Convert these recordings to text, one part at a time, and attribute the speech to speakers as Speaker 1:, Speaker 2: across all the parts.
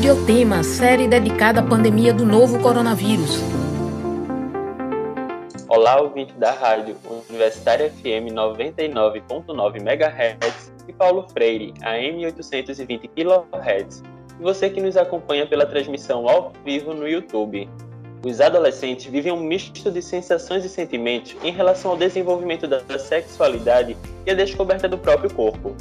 Speaker 1: Saúde é o tema, série dedicada à pandemia do novo coronavírus.
Speaker 2: Olá, ouvinte da rádio Universitária FM 99.9 MHz e Paulo Freire, AM 820 kHz. E você que nos acompanha pela transmissão ao vivo no YouTube. Os adolescentes vivem um misto de sensações e sentimentos em relação ao desenvolvimento da sexualidade e a descoberta do próprio corpo.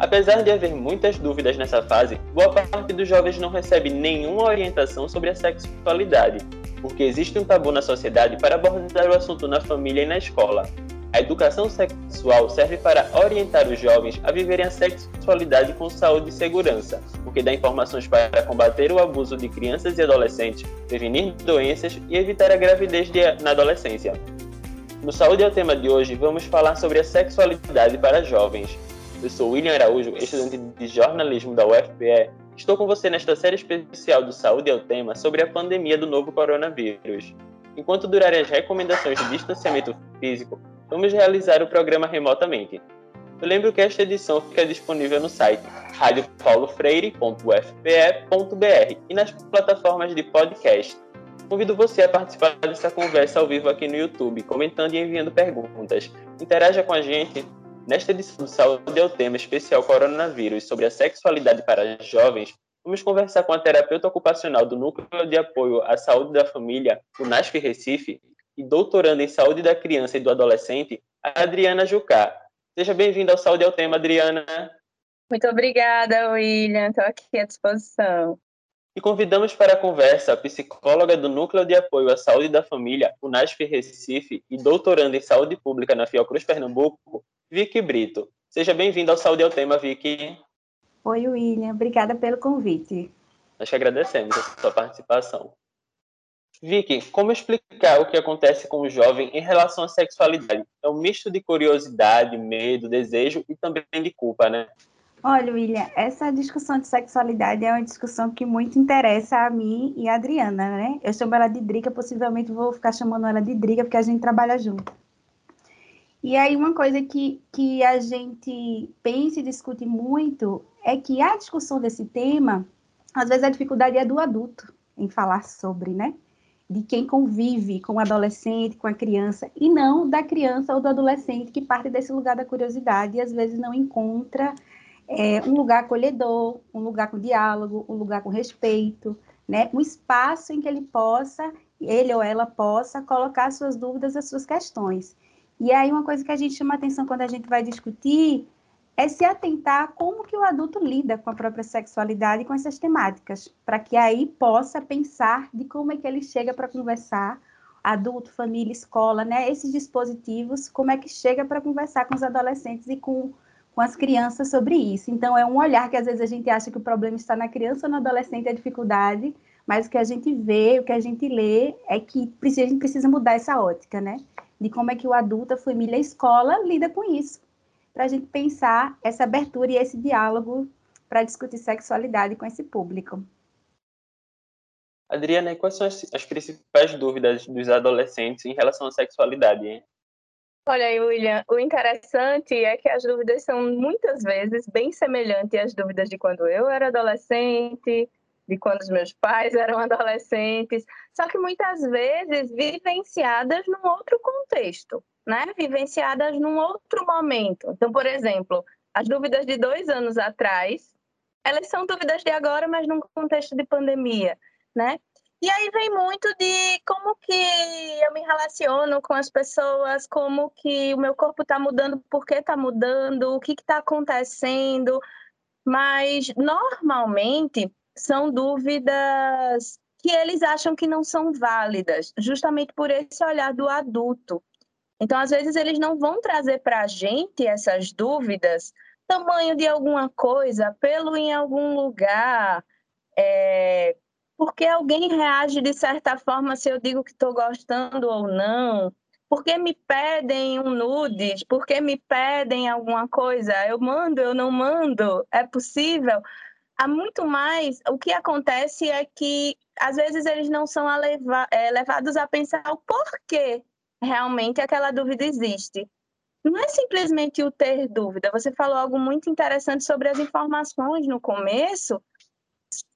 Speaker 2: Apesar de haver muitas dúvidas nessa fase, boa parte dos jovens não recebe nenhuma orientação sobre a sexualidade, porque existe um tabu na sociedade para abordar o assunto na família e na escola. A educação sexual serve para orientar os jovens a viverem a sexualidade com saúde e segurança, porque dá informações para combater o abuso de crianças e adolescentes, prevenir doenças e evitar a gravidez de, na adolescência. No Saúde é o tema de hoje, vamos falar sobre a sexualidade para jovens. Eu sou William Araújo, estudante de jornalismo da UFPE. Estou com você nesta série especial do Saúde é o Tema sobre a pandemia do novo coronavírus. Enquanto durarem as recomendações de distanciamento físico, vamos realizar o programa remotamente. Eu lembro que esta edição fica disponível no site radiopaulofreire.ufpe.br e nas plataformas de podcast. Convido você a participar dessa conversa ao vivo aqui no YouTube, comentando e enviando perguntas. Interaja com a gente Nesta edição do Saúde é o tema especial Coronavírus sobre a sexualidade para jovens, vamos conversar com a terapeuta ocupacional do Núcleo de Apoio à Saúde da Família, o NASF Recife, e doutoranda em Saúde da Criança e do Adolescente, Adriana Jucá. Seja bem-vinda ao Saúde é o Tema, Adriana.
Speaker 3: Muito obrigada, William. Estou aqui à disposição.
Speaker 2: E convidamos para a conversa a psicóloga do Núcleo de Apoio à Saúde da Família, o NASF Recife, e doutoranda em Saúde Pública na Fiocruz Pernambuco, Vicky Brito. Seja bem-vindo ao Saúde ao Tema, Vicky.
Speaker 4: Oi, William. Obrigada pelo convite.
Speaker 2: Nós que agradecemos a sua participação. Vicky, como explicar o que acontece com o jovem em relação à sexualidade? É um misto de curiosidade, medo, desejo e também de culpa, né?
Speaker 4: Olha, William, essa discussão de sexualidade é uma discussão que muito interessa a mim e a Adriana, né? Eu chamo ela de Drica, possivelmente vou ficar chamando ela de Drica, porque a gente trabalha junto. E aí, uma coisa que, que a gente pensa e discute muito é que a discussão desse tema, às vezes a dificuldade é do adulto em falar sobre, né? De quem convive com o adolescente, com a criança, e não da criança ou do adolescente que parte desse lugar da curiosidade e às vezes não encontra é, um lugar acolhedor, um lugar com diálogo, um lugar com respeito, né? Um espaço em que ele possa, ele ou ela possa colocar suas dúvidas, as suas questões. E aí uma coisa que a gente chama atenção quando a gente vai discutir é se atentar como que o adulto lida com a própria sexualidade e com essas temáticas, para que aí possa pensar de como é que ele chega para conversar, adulto, família, escola, né? Esses dispositivos, como é que chega para conversar com os adolescentes e com, com as crianças sobre isso. Então, é um olhar que às vezes a gente acha que o problema está na criança ou no adolescente, a dificuldade, mas o que a gente vê, o que a gente lê é que a gente precisa mudar essa ótica, né? de como é que o adulto, a família, a escola lida com isso, para a gente pensar essa abertura e esse diálogo para discutir sexualidade com esse público.
Speaker 2: Adriana, quais são as, as, principais dúvidas dos adolescentes em relação à sexualidade? Hein?
Speaker 3: Olha aí, William, o interessante é que as dúvidas são muitas vezes bem semelhantes às dúvidas de quando eu era adolescente, de quando os meus pais eram adolescentes, só que muitas vezes vivenciadas num outro contexto, né? Vivenciadas num outro momento. Então, por exemplo, as dúvidas de dois anos atrás, elas são dúvidas de agora, mas num contexto de pandemia, né? E aí vem muito de como que eu me relaciono com as pessoas, como que o meu corpo está mudando, por que está mudando, o que está acontecendo. Mas normalmente são dúvidas que eles acham que não são válidas, justamente por esse olhar do adulto. Então, às vezes, eles não vão trazer para a gente essas dúvidas, tamanho de alguma coisa, pelo em algum lugar, é, porque alguém reage de certa forma se eu digo que estou gostando ou não, porque me pedem um nudes, porque me pedem alguma coisa, eu mando, eu não mando, é possível? há muito mais. O que acontece é que, às vezes, eles não são é, levados a pensar o porquê realmente aquela dúvida existe. Não é simplesmente o ter dúvida. Você falou algo muito interessante sobre as informações no começo.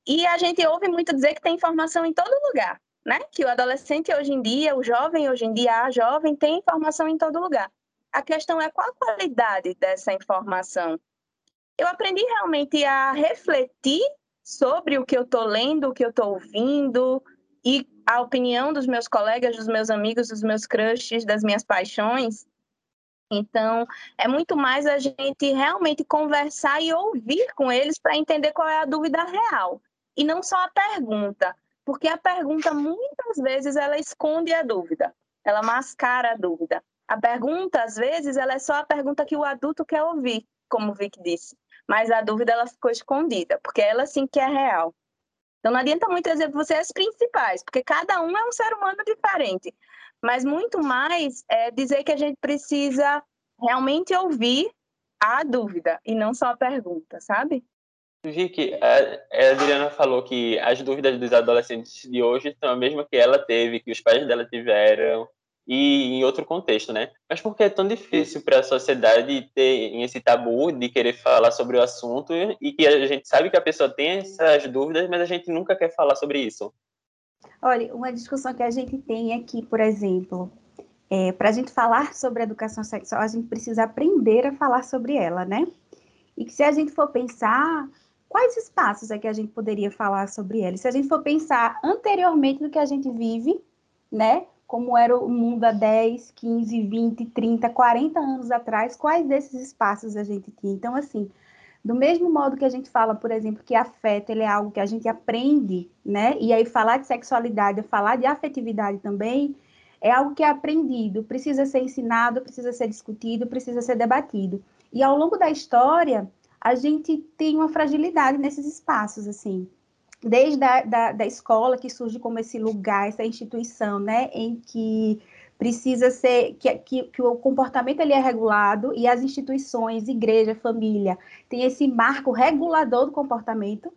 Speaker 3: E a gente ouve muito dizer que tem informação em todo lugar, né? Que o adolescente hoje em dia, o jovem hoje em dia, a jovem tem informação em todo lugar. A questão é qual a qualidade dessa informação. Eu aprendi realmente a refletir sobre o que eu estou lendo, o que eu estou ouvindo e a opinião dos meus colegas, dos meus amigos, dos meus crushes, das minhas paixões. Então, é muito mais a gente realmente conversar e ouvir com eles para entender qual é a dúvida real. E não só a pergunta, porque a pergunta muitas vezes ela esconde a dúvida, ela mascara a dúvida. A pergunta, às vezes, ela é só a pergunta que o adulto quer ouvir, como o Vic disse. Mas a dúvida ela ficou escondida, porque ela sim que é real. Então não adianta muito dizer para você as principais, porque cada um é um ser humano diferente. Mas muito mais é dizer que a gente precisa realmente ouvir a dúvida e não só a pergunta, sabe?
Speaker 2: Vicky, a Adriana falou que as dúvidas dos adolescentes de hoje são a mesma que ela teve, que os pais dela tiveram, e em outro contexto, né? Mas por que é tão difícil para a sociedade ter esse tabu de querer falar sobre o assunto e que a gente sabe que a pessoa tem essas dúvidas, mas a gente nunca quer falar sobre isso?
Speaker 4: Olha, uma discussão que a gente tem aqui, por exemplo, é, para a gente falar sobre educação sexual, a gente precisa aprender a falar sobre ela, né? E que se a gente for pensar, quais espaços é que a gente poderia falar sobre ela? Se a gente for pensar anteriormente do que a gente vive, né? como era o mundo há 10, 15, 20, 30, 40 anos atrás, quais desses espaços a gente tinha. Então, assim, do mesmo modo que a gente fala, por exemplo, que afeto ele é algo que a gente aprende, né? E aí falar de sexualidade, falar de afetividade também, é algo que é aprendido, precisa ser ensinado, precisa ser discutido, precisa ser debatido. E ao longo da história, a gente tem uma fragilidade nesses espaços, assim desde a da, da escola, que surge como esse lugar, essa instituição, né, em que precisa ser que, que, que, o comportamento ele é regulado e as instituições, igreja, família, tem esse marco regulador do comportamento.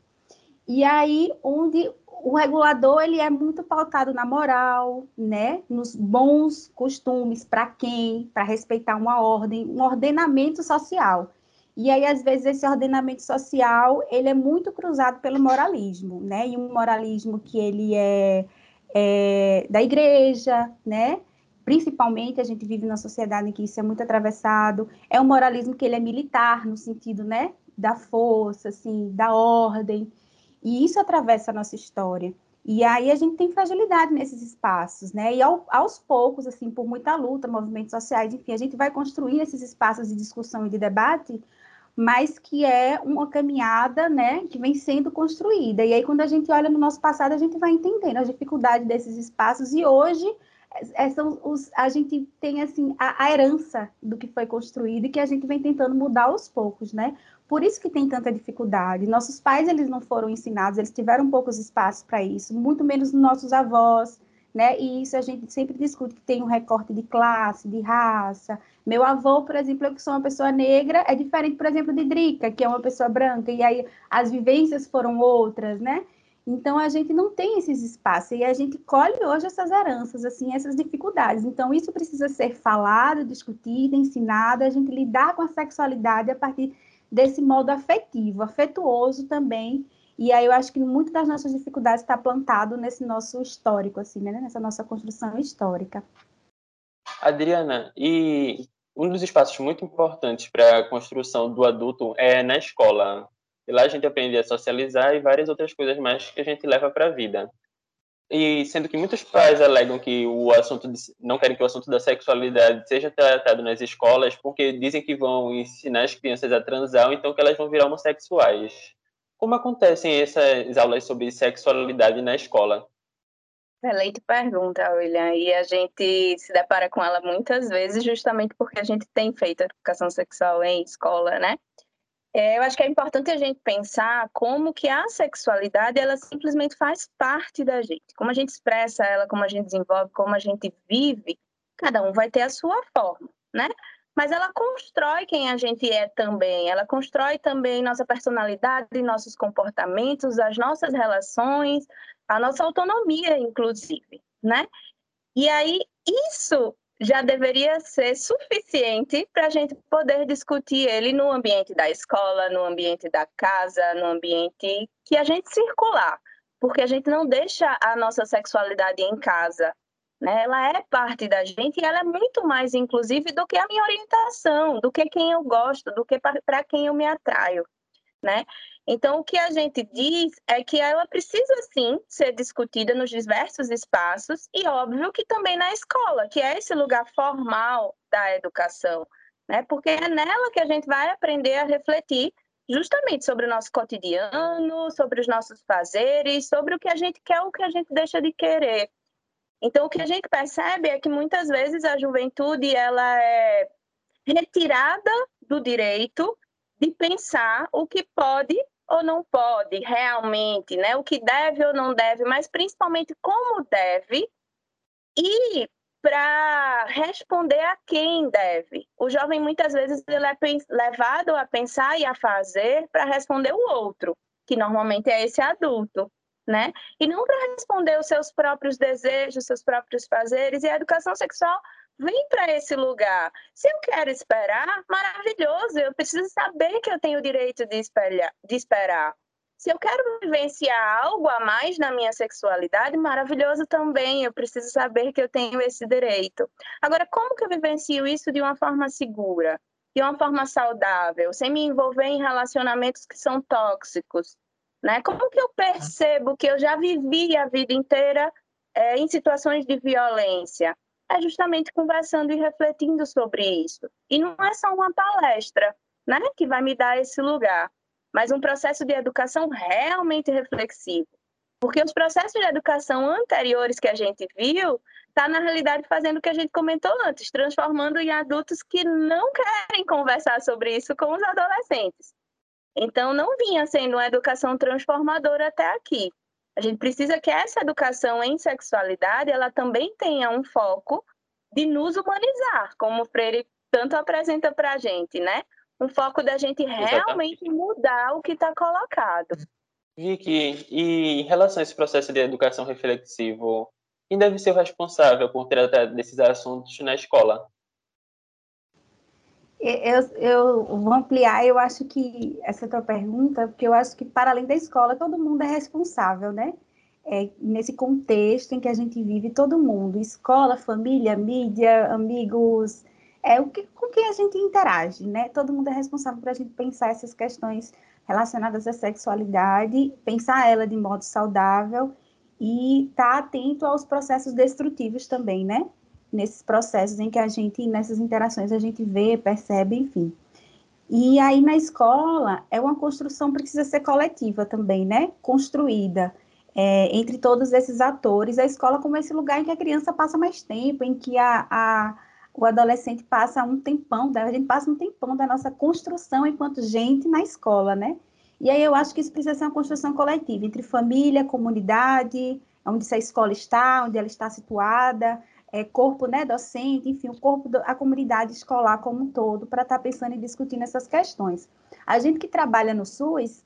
Speaker 4: E aí onde o regulador ele é muito pautado na moral, né, nos bons costumes para quem, para respeitar uma ordem, um ordenamento social. E aí, às vezes, esse ordenamento social, ele é muito cruzado pelo moralismo, né? E um moralismo que ele é, é da igreja, né? Principalmente, a gente vive numa sociedade em que isso é muito atravessado. É um moralismo que ele é militar, no sentido, né? Da força, assim, da ordem. E isso atravessa a nossa história. E aí a gente tem fragilidade nesses espaços, né? E ao, aos poucos, assim, por muita luta, movimentos sociais, enfim, a gente vai construir esses espaços de discussão e de debate mas que é uma caminhada, né, que vem sendo construída. E aí, quando a gente olha no nosso passado, a gente vai entendendo as dificuldades desses espaços, e hoje é, é são os, a gente tem, assim, a, a, herança do que foi construído e que a gente vem tentando mudar aos poucos, né? Por isso que tem tanta dificuldade. Nossos pais, eles não foram ensinados, eles tiveram poucos espaços para isso, muito menos nossos avós, né? E isso a gente sempre discute que tem um recorte de classe, de raça. Meu avô, por exemplo, eu que sou uma pessoa negra, é diferente, por exemplo, de Drica, que é uma pessoa branca, e aí as vivências foram outras, né? Então a gente não tem esses espaços e a gente colhe hoje essas heranças, assim, essas dificuldades. Então isso precisa ser falado, discutido, ensinado, a gente lidar com a sexualidade a partir desse modo afetivo, afetuoso também, e aí eu acho que muito das nossas dificuldades está plantado nesse nosso histórico, assim, né? Nessa nossa construção histórica.
Speaker 2: Adriana, e um dos espaços muito importantes para a construção do adulto é na escola. E lá a gente aprende a socializar e várias outras coisas mais que a gente leva para a vida. E sendo que muitos pais alegam que o assunto de, não querem que o assunto da sexualidade seja tratado nas escolas porque dizem que vão ensinar as crianças a transar ou então que elas vão virar homossexuais. Como acontecem essas aulas sobre sexualidade na escola?
Speaker 3: Excelente pergunta, William. E a gente se depara com ela muitas vezes, justamente porque a gente tem feito educação sexual em escola, né? É, eu acho que é importante a gente pensar como que a sexualidade ela simplesmente faz parte da gente. Como a gente expressa ela, como a gente desenvolve, como a gente vive, cada um vai ter a sua forma, né? Mas ela constrói quem a gente é também. Ela constrói também nossa personalidade, nossos comportamentos, as nossas relações, a nossa autonomia, inclusive, né? E aí isso já deveria ser suficiente para a gente poder discutir ele no ambiente da escola, no ambiente da casa, no ambiente que a gente circular, porque a gente não deixa a nossa sexualidade em casa. Né? Ela é parte da gente e ela é muito mais, inclusive, do que a minha orientação, do que quem eu gosto, do que para quem eu me atraio. Né? Então, o que a gente diz é que ela precisa sim ser discutida nos diversos espaços e, óbvio, que também na escola, que é esse lugar formal da educação, né? Porque é nela que a gente vai aprender a refletir justamente sobre o nosso cotidiano, sobre os nossos fazeres, sobre o que a gente quer ou o que a gente deixa de querer. Então, o que a gente percebe é que muitas vezes a juventude ela é retirada do direito de pensar o que pode ou não pode realmente, né? O que deve ou não deve, mas principalmente como deve e para responder a quem deve. O jovem muitas vezes ele é levado a pensar e a fazer para responder o outro, que normalmente é esse adulto, né? E não para responder os seus próprios desejos, seus próprios fazeres. E a educação sexual vem para esse lugar. Se eu quero esperar, maravilhoso, eu preciso saber que eu tenho o direito de, espelhar, de esperar. Se eu quero vivenciar algo a mais na minha sexualidade, maravilhoso também, eu preciso saber que eu tenho esse direito. Agora, como que eu vivencio isso de uma forma segura, de uma forma saudável, sem me envolver em relacionamentos que são tóxicos? Né? Como que eu percebo que eu já vivi a vida inteira é, em situações de violência? é justamente conversando e refletindo sobre isso. E não é só uma palestra, né, que vai me dar esse lugar, mas um processo de educação realmente reflexivo. Porque os processos de educação anteriores que a gente viu, está na realidade fazendo o que a gente comentou antes, transformando em adultos que não querem conversar sobre isso com os adolescentes. Então, não vinha sendo uma educação transformadora até aqui. A gente precisa que essa educação em sexualidade ela também tenha um foco de nos humanizar, como o Freire tanto apresenta para a gente, né? Um foco da gente realmente Exatamente. mudar o que está colocado.
Speaker 2: Vicky, e em relação a esse processo de educação reflexivo, quem deve ser o responsável por tratar desses assuntos na escola?
Speaker 4: Eu, eu vou ampliar, eu acho que essa tua pergunta, porque eu acho que para além da escola, todo mundo é responsável, né? É, nesse contexto em que a gente vive, todo mundo, escola, família, mídia, amigos, é o que, com quem a gente interage, né? Todo mundo é responsável por a gente pensar essas questões relacionadas à sexualidade, pensar ela de modo saudável e estar tá atento aos processos destrutivos também, né? Nesses processos em que a gente, nessas interações, a gente vê, percebe, enfim. E aí na escola é uma construção precisa ser coletiva também, né? Construída é, entre todos esses atores. A escola como esse lugar em que a criança passa mais tempo, em que a, a o adolescente passa um tempão, a gente passa um tempão da nossa construção enquanto gente na escola, né? E aí eu acho que isso precisa ser uma construção coletiva, entre família, comunidade, onde essa escola está, onde ela está situada, é, corpo né, docente, enfim, o corpo da comunidade escolar como um todo, para estar tá pensando e discutindo essas questões. A gente que trabalha no SUS,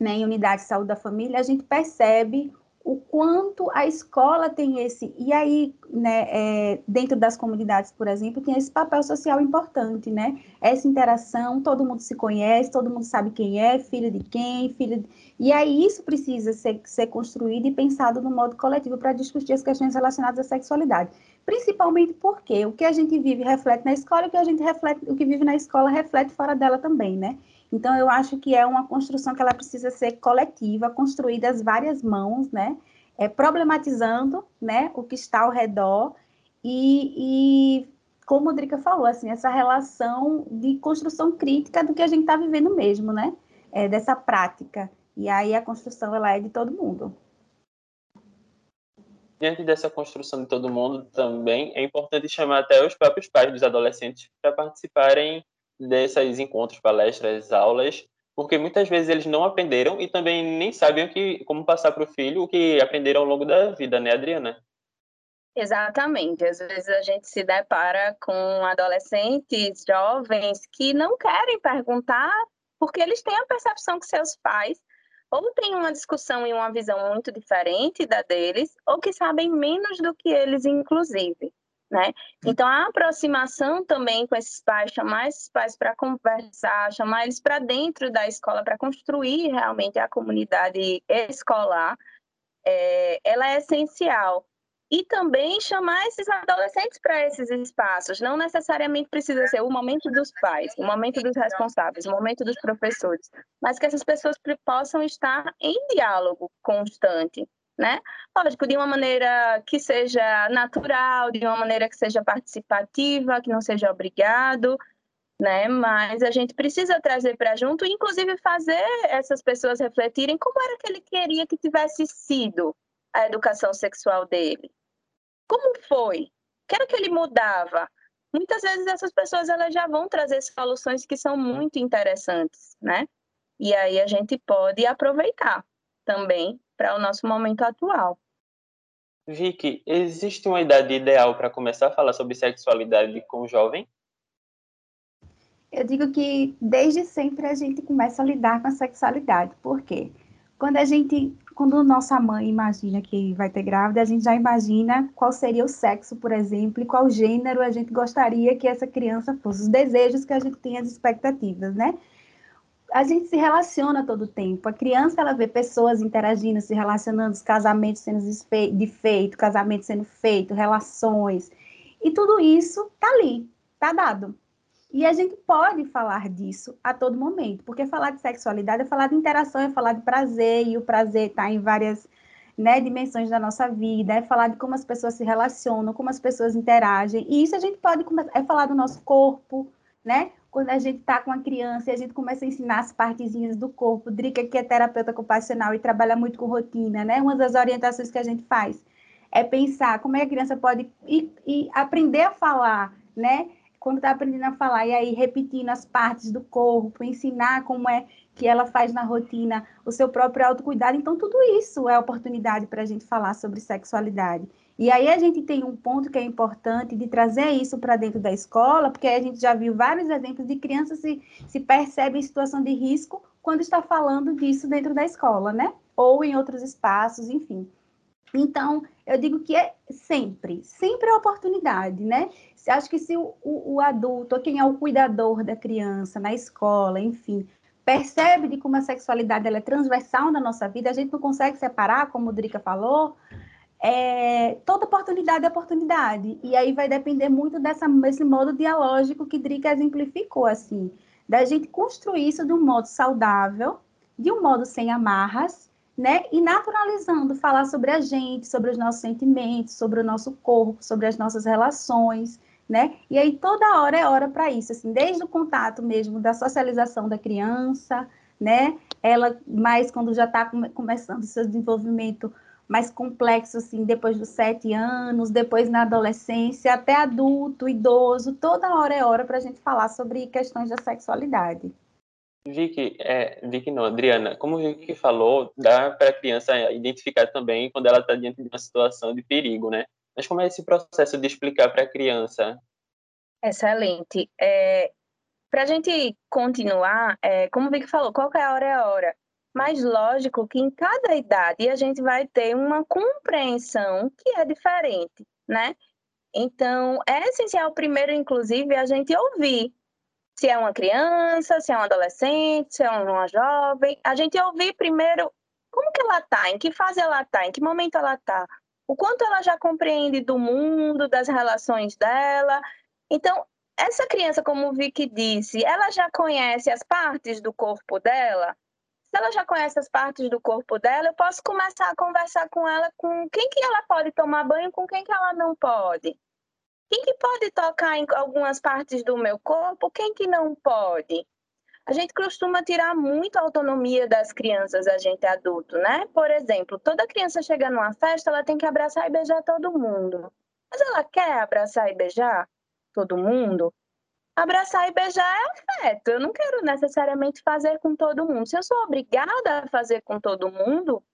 Speaker 4: né, em unidade de saúde da família, a gente percebe o quanto a escola tem esse, e aí, né, é, dentro das comunidades, por exemplo, tem esse papel social importante, né? Essa interação, todo mundo se conhece, todo mundo sabe quem é, filho de quem, filho de... E aí isso precisa ser, ser construído e pensado no modo coletivo para discutir as questões relacionadas à sexualidade. Principalmente porque o que a gente vive reflete na escola, o que a gente reflete, o que vive na escola reflete fora dela também, né? Então, eu acho que é uma construção que ela precisa ser coletiva, construída às várias mãos, né? É, problematizando né, o que está ao redor e, e, como o Drica falou, assim, essa relação de construção crítica do que a gente está vivendo mesmo, né? É, dessa prática. E aí a construção, ela é de todo mundo.
Speaker 2: Diante dessa construção de todo mundo também, é importante chamar até os próprios pais dos adolescentes para participarem desses encontros, palestras, aulas, porque muitas vezes eles não aprenderam e também nem sabem que, como passar para o filho o que aprenderam ao longo da vida, né, Adriana?
Speaker 3: Exatamente. Às vezes a gente se depara com adolescentes, jovens, que não querem perguntar porque eles têm a percepção que seus pais ou têm uma discussão e uma visão muito diferente da deles, ou que sabem menos do que eles, inclusive né? Então, a aproximação também com esses pais, chamar esses pais para conversar, chamar eles para dentro da escola, para construir realmente a comunidade escolar, é, ela é essencial. E também chamar esses adolescentes para esses espaços. Não necessariamente precisa ser o momento dos pais, o momento dos responsáveis, o momento dos professores, mas que essas pessoas possam estar em diálogo constante né? Lógico, de uma maneira que seja natural, de uma maneira que seja participativa, que não seja obrigado, né? Mas a gente precisa trazer para junto, inclusive fazer essas pessoas refletirem como era que ele queria que tivesse sido a educação sexual dele. Como foi? O que era que ele mudava? Muitas vezes essas pessoas elas já vão trazer soluções que são muito interessantes, né? E aí a gente pode aproveitar também para o nosso momento atual.
Speaker 2: Vicky, existe uma idade ideal para começar a falar sobre sexualidade com o jovem?
Speaker 4: Eu digo que desde sempre a gente começa a lidar com a sexualidade. Por quê? Quando a gente, quando nossa mãe imagina que vai ter grávida, a gente já imagina qual seria o sexo, por exemplo, e qual gênero a gente gostaria que essa criança fosse, os desejos que a gente tem, as expectativas, né? a gente se relaciona todo o tempo. A criança, ela vê pessoas interagindo, se relacionando, os casamentos sendo feito, casamento sendo feito, relações. E tudo isso tá ali, tá dado. E a gente pode falar disso a todo momento, porque falar de sexualidade é falar de interação, é falar de prazer, e o prazer está em várias né, dimensões da nossa vida, é falar de como as pessoas se relacionam, como as pessoas interagem. E isso a gente pode é falar do nosso corpo, né? quando a gente está com a criança e a gente começa a ensinar as partezinhas do corpo. Drica, que é terapeuta ocupacional e trabalha muito com rotina, né? Uma das orientações que a gente faz é pensar como é que a criança pode ir aprender a falar, né? Quando está aprendendo a falar, e aí repetindo as partes do corpo, ensinar como é que ela faz na rotina o seu próprio autocuidado. Então, tudo isso é oportunidade para a gente falar sobre sexualidade. E aí a gente tem um ponto que é importante de trazer isso para dentro da escola, porque a gente já viu vários exemplos de crianças se, se percebem em situação de risco quando está falando disso dentro da escola, né? Ou em outros espaços, enfim. Então, eu digo que é sempre, sempre é oportunidade, né? Acho que se o, o, o adulto, quem é o cuidador da criança na escola, enfim, percebe de como a sexualidade ela é transversal na nossa vida, a gente não consegue separar, como o Drica falou, é, toda oportunidade é oportunidade. E aí vai depender muito dessa, desse modo dialógico que Drica exemplificou, assim, da gente construir isso de um modo saudável, de um modo sem amarras, né? E naturalizando, falar sobre a gente, sobre os nossos sentimentos, sobre o nosso corpo, sobre as nossas relações, né? E aí toda hora é hora para isso, assim, desde o contato mesmo da socialização da criança, né? Ela mais quando já está começando o seu desenvolvimento mais complexo, assim, depois dos sete anos, depois na adolescência, até adulto, idoso, toda hora é hora para a gente falar sobre questões da sexualidade.
Speaker 2: Vicky, é, Vicky não, Adriana, como o Vicky falou, dá para a criança identificar também quando ela está diante de uma situação de perigo, né? Mas como é esse processo de explicar para a criança?
Speaker 3: Excelente. É, para a gente continuar, é, como o Vicky falou, qualquer hora é hora. Mas lógico que em cada idade a gente vai ter uma compreensão que é diferente, né? Então, é essencial primeiro, inclusive, a gente ouvir se é uma criança, se é um adolescente, se é uma jovem, a gente ouvir primeiro como que ela está, em que fase ela está, em que momento ela está, o quanto ela já compreende do mundo, das relações dela. Então, essa criança, como o Vicky disse, ela já conhece as partes do corpo dela, se ela já conhece as partes do corpo dela, eu posso começar a conversar com ela com quem que ela pode tomar banho, com quem que ela não pode. Quem que pode tocar em algumas partes do meu corpo, quem que não pode. A gente costuma tirar muito a autonomia das crianças, a gente adulto, né? Por exemplo, toda criança chega numa festa, ela tem que abraçar e beijar todo mundo. Mas ela quer abraçar e beijar todo mundo? Abraçar e beijar é afeto. Eu não quero necessariamente fazer com todo mundo. Se eu sou obrigada a fazer com todo mundo,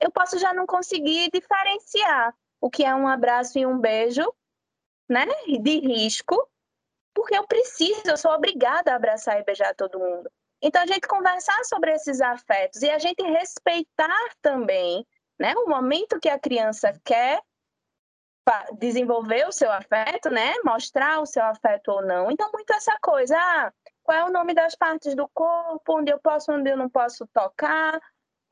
Speaker 3: eu posso já não conseguir diferenciar o que é um abraço e um beijo, né, de risco, porque eu preciso, eu sou obrigada a abraçar e beijar todo mundo. Então a gente conversar sobre esses afetos e a gente respeitar também, né, o momento que a criança quer desenvolver o seu afeto, né? Mostrar o seu afeto ou não. Então, muito essa coisa, ah, qual é o nome das partes do corpo, onde eu posso, onde eu não posso tocar,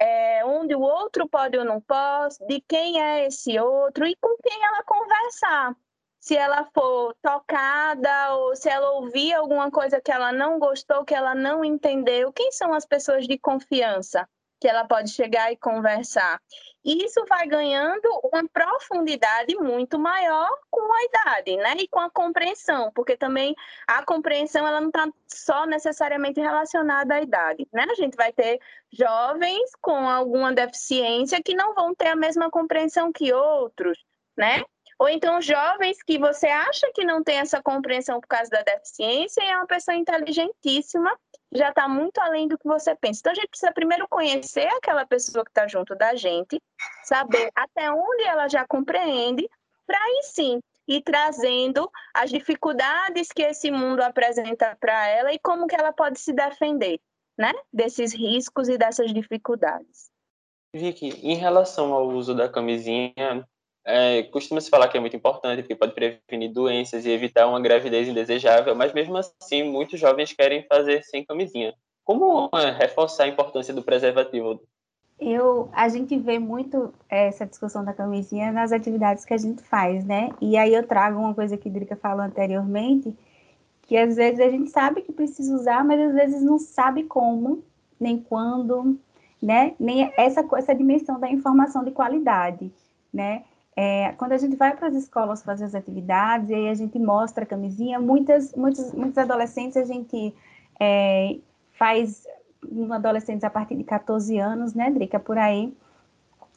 Speaker 3: é, onde o outro pode ou não posso, de quem é esse outro e com quem ela conversar. Se ela for tocada ou se ela ouvir alguma coisa que ela não gostou, que ela não entendeu, quem são as pessoas de confiança que ela pode chegar e conversar? E isso vai ganhando uma profundidade muito maior com a idade, né? E com a compreensão, porque também a compreensão ela não está só necessariamente relacionada à idade, né? A gente vai ter jovens com alguma deficiência que não vão ter a mesma compreensão que outros, né? Ou então jovens que você acha que não tem essa compreensão por causa da deficiência e é uma pessoa inteligentíssima já está muito além do que você pensa. Então, a gente precisa primeiro conhecer aquela pessoa que está junto da gente, saber até onde ela já compreende, para aí sim ir trazendo as dificuldades que esse mundo apresenta para ela e como que ela pode se defender, né? Desses riscos e dessas dificuldades.
Speaker 2: Vicky, em relação ao uso da camisinha, é, costuma-se falar que é muito importante, porque pode prevenir doenças e evitar uma gravidez indesejável, mas mesmo assim, muitos jovens querem fazer sem camisinha. Como é, reforçar a importância do preservativo?
Speaker 4: Eu, a gente vê muito essa discussão da camisinha nas atividades que a gente faz, né? E aí eu trago uma coisa que a Drica falou anteriormente, que às vezes a gente sabe que precisa usar, mas às vezes não sabe como, nem quando, né? Nem essa, essa dimensão da informação de qualidade, né? É, quando a gente vai para as escolas fazer as atividades e aí a gente mostra a camisinha, muitas, muitos, muitos adolescentes a gente é, faz um adolescentes a partir de 14 anos, né, Drica, por aí,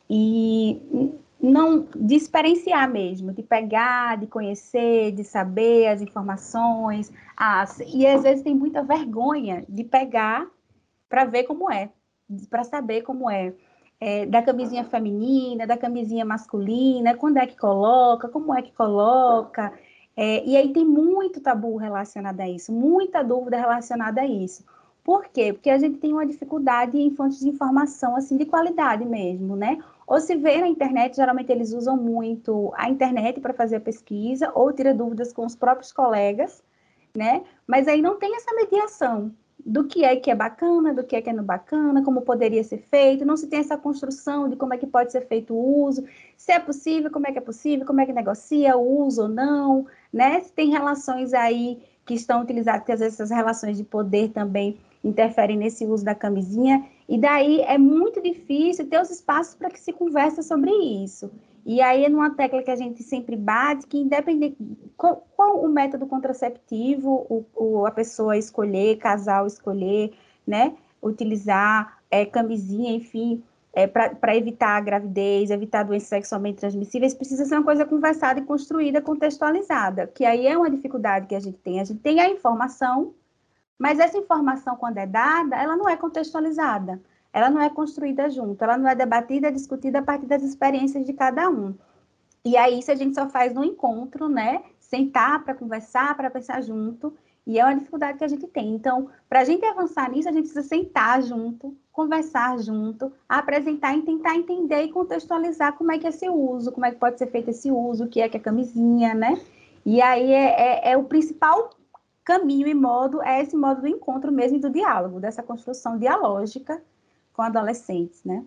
Speaker 4: e não de experienciar mesmo, de pegar, de conhecer, de saber as informações, as, e às vezes tem muita vergonha de pegar para ver como é, para saber como é é, da camisinha feminina, da camisinha masculina, quando é que coloca, como é que coloca. É, e aí tem muito tabu relacionado a isso, muita dúvida relacionada a isso. Por quê? Porque a gente tem uma dificuldade em fontes de informação, assim, de qualidade mesmo, né? Ou se vê na internet, geralmente eles usam muito a internet para fazer a pesquisa, ou tira dúvidas com os próprios colegas, né? Mas aí não tem essa mediação, do que é que é bacana, do que é que é não bacana, como poderia ser feito, não se tem essa construção de como é que pode ser feito o uso, se é possível, como é que é possível, como é que negocia o uso ou não, né? Se tem relações aí que estão utilizadas, que às vezes essas relações de poder também interferem nesse uso da camisinha, e daí é muito difícil ter os espaços para que se converse sobre isso. E aí é numa tecla que a gente sempre bate, que independente qual, qual o método contraceptivo o, o, a pessoa escolher, casal escolher, né? Utilizar é, camisinha, enfim, é, para evitar a gravidez, evitar doenças sexualmente transmissíveis, precisa ser uma coisa conversada e construída, contextualizada, que aí é uma dificuldade que a gente tem. A gente tem a informação, mas essa informação, quando é dada, ela não é contextualizada ela não é construída junto, ela não é debatida, discutida a partir das experiências de cada um. E aí isso a gente só faz no encontro, né? Sentar para conversar, para pensar junto, e é uma dificuldade que a gente tem. Então, para a gente avançar nisso, a gente precisa sentar junto, conversar junto, apresentar e tentar entender e contextualizar como é que é esse uso, como é que pode ser feito esse uso, o que é que é camisinha, né? E aí é, é, é o principal caminho e modo, é esse modo do encontro mesmo e do diálogo, dessa construção dialógica com adolescentes, né?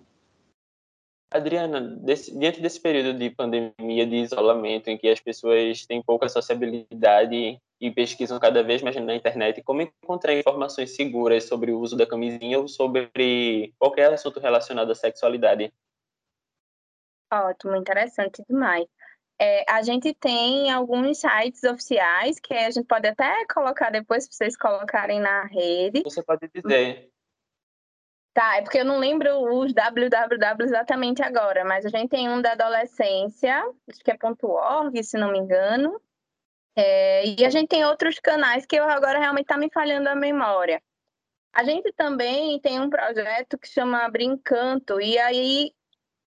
Speaker 2: Adriana, desse, dentro desse período de pandemia, de isolamento, em que as pessoas têm pouca sociabilidade e pesquisam cada vez mais na internet, como encontrar informações seguras sobre o uso da camisinha ou sobre qualquer assunto relacionado à sexualidade?
Speaker 3: Ótimo, interessante demais. É, a gente tem alguns sites oficiais que a gente pode até colocar depois para vocês colocarem na rede.
Speaker 2: Você pode dizer.
Speaker 3: Tá, é porque eu não lembro os www exatamente agora, mas a gente tem um da adolescência, acho que é .org, se não me engano. É, e a gente tem outros canais que eu agora realmente está me falhando a memória. A gente também tem um projeto que chama Brincanto, e aí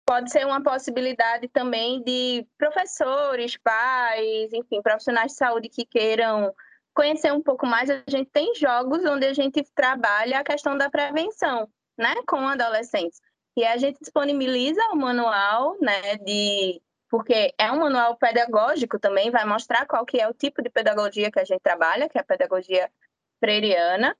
Speaker 3: pode ser uma possibilidade também de professores, pais, enfim, profissionais de saúde que queiram conhecer um pouco mais. A gente tem jogos onde a gente trabalha a questão da prevenção né, com adolescentes. E a gente disponibiliza o manual, né, de porque é um manual pedagógico também, vai mostrar qual que é o tipo de pedagogia que a gente trabalha, que é a pedagogia freiriana,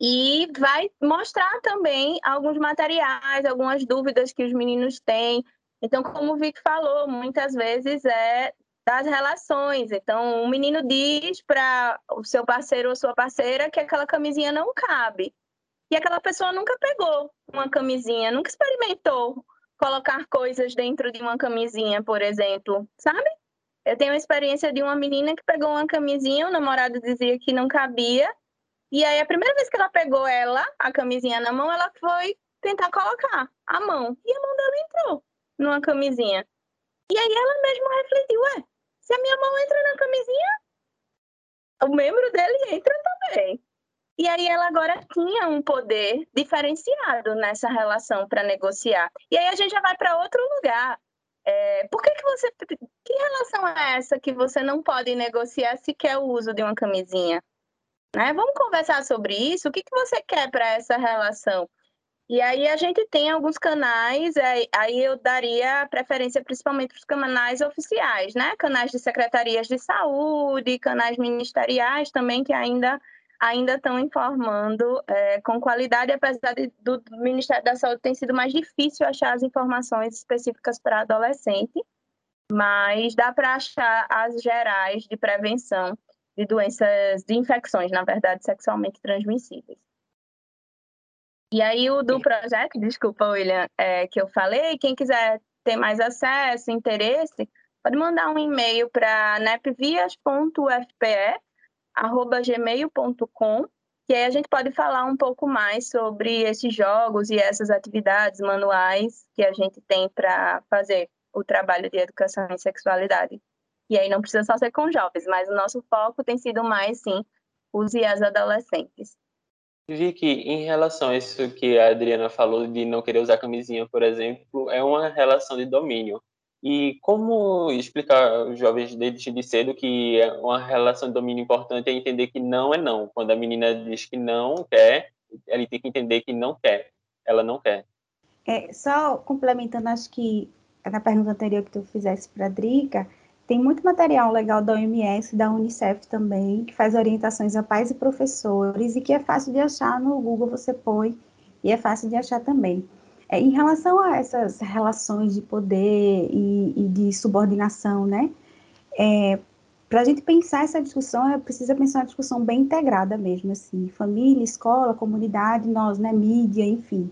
Speaker 3: e vai mostrar também alguns materiais, algumas dúvidas que os meninos têm. Então, como o Vic falou, muitas vezes é das relações. Então, o menino diz para o seu parceiro ou sua parceira que aquela camisinha não cabe. E aquela pessoa nunca pegou uma camisinha, nunca experimentou colocar coisas dentro de uma camisinha, por exemplo, sabe? Eu tenho a experiência de uma menina que pegou uma camisinha, o namorado dizia que não cabia, e aí, a primeira vez que ela pegou ela, a camisinha na mão, ela foi tentar colocar a mão. E a mão dela entrou numa camisinha. E aí ela mesma refletiu, ué, se a minha mão entra na camisinha, o membro dele entra também. E aí ela agora tinha um poder diferenciado nessa relação para negociar. E aí a gente já vai para outro lugar. É, por que, que você. Que relação é essa que você não pode negociar se quer o uso de uma camisinha? Né? Vamos conversar sobre isso. O que, que você quer para essa relação? E aí a gente tem alguns canais, aí eu daria preferência principalmente para os canais oficiais, né? Canais de secretarias de saúde, canais ministeriais também que ainda ainda estão informando é, com qualidade, apesar de, do Ministério da Saúde tem sido mais difícil achar as informações específicas para adolescente, mas dá para achar as gerais de prevenção de doenças, de infecções, na verdade, sexualmente transmissíveis. E aí o do projeto, desculpa, William, é, que eu falei, quem quiser ter mais acesso, interesse, pode mandar um e-mail para nepvias.fpe@gmail.com, que aí a gente pode falar um pouco mais sobre esses jogos e essas atividades manuais que a gente tem para fazer o trabalho de educação em sexualidade. E aí não precisa só ser com jovens, mas o nosso foco tem sido mais, sim, os e as adolescentes.
Speaker 2: Vicky, em relação a isso que a Adriana falou de não querer usar camisinha, por exemplo, é uma relação de domínio. E como explicar aos jovens desde cedo que é uma relação de domínio importante é entender que não é não. Quando a menina diz que não quer, ele tem que entender que não quer. Ela não quer.
Speaker 4: É, só complementando, acho que na pergunta anterior que tu fizesse para a Drica, tem muito material legal da OMS, da Unicef também, que faz orientações a pais e professores e que é fácil de achar no Google, você põe e é fácil de achar também. É, em relação a essas relações de poder e, e de subordinação, né? É, para a gente pensar essa discussão, é precisa pensar uma discussão bem integrada mesmo, assim, família, escola, comunidade, nós, né, mídia, enfim.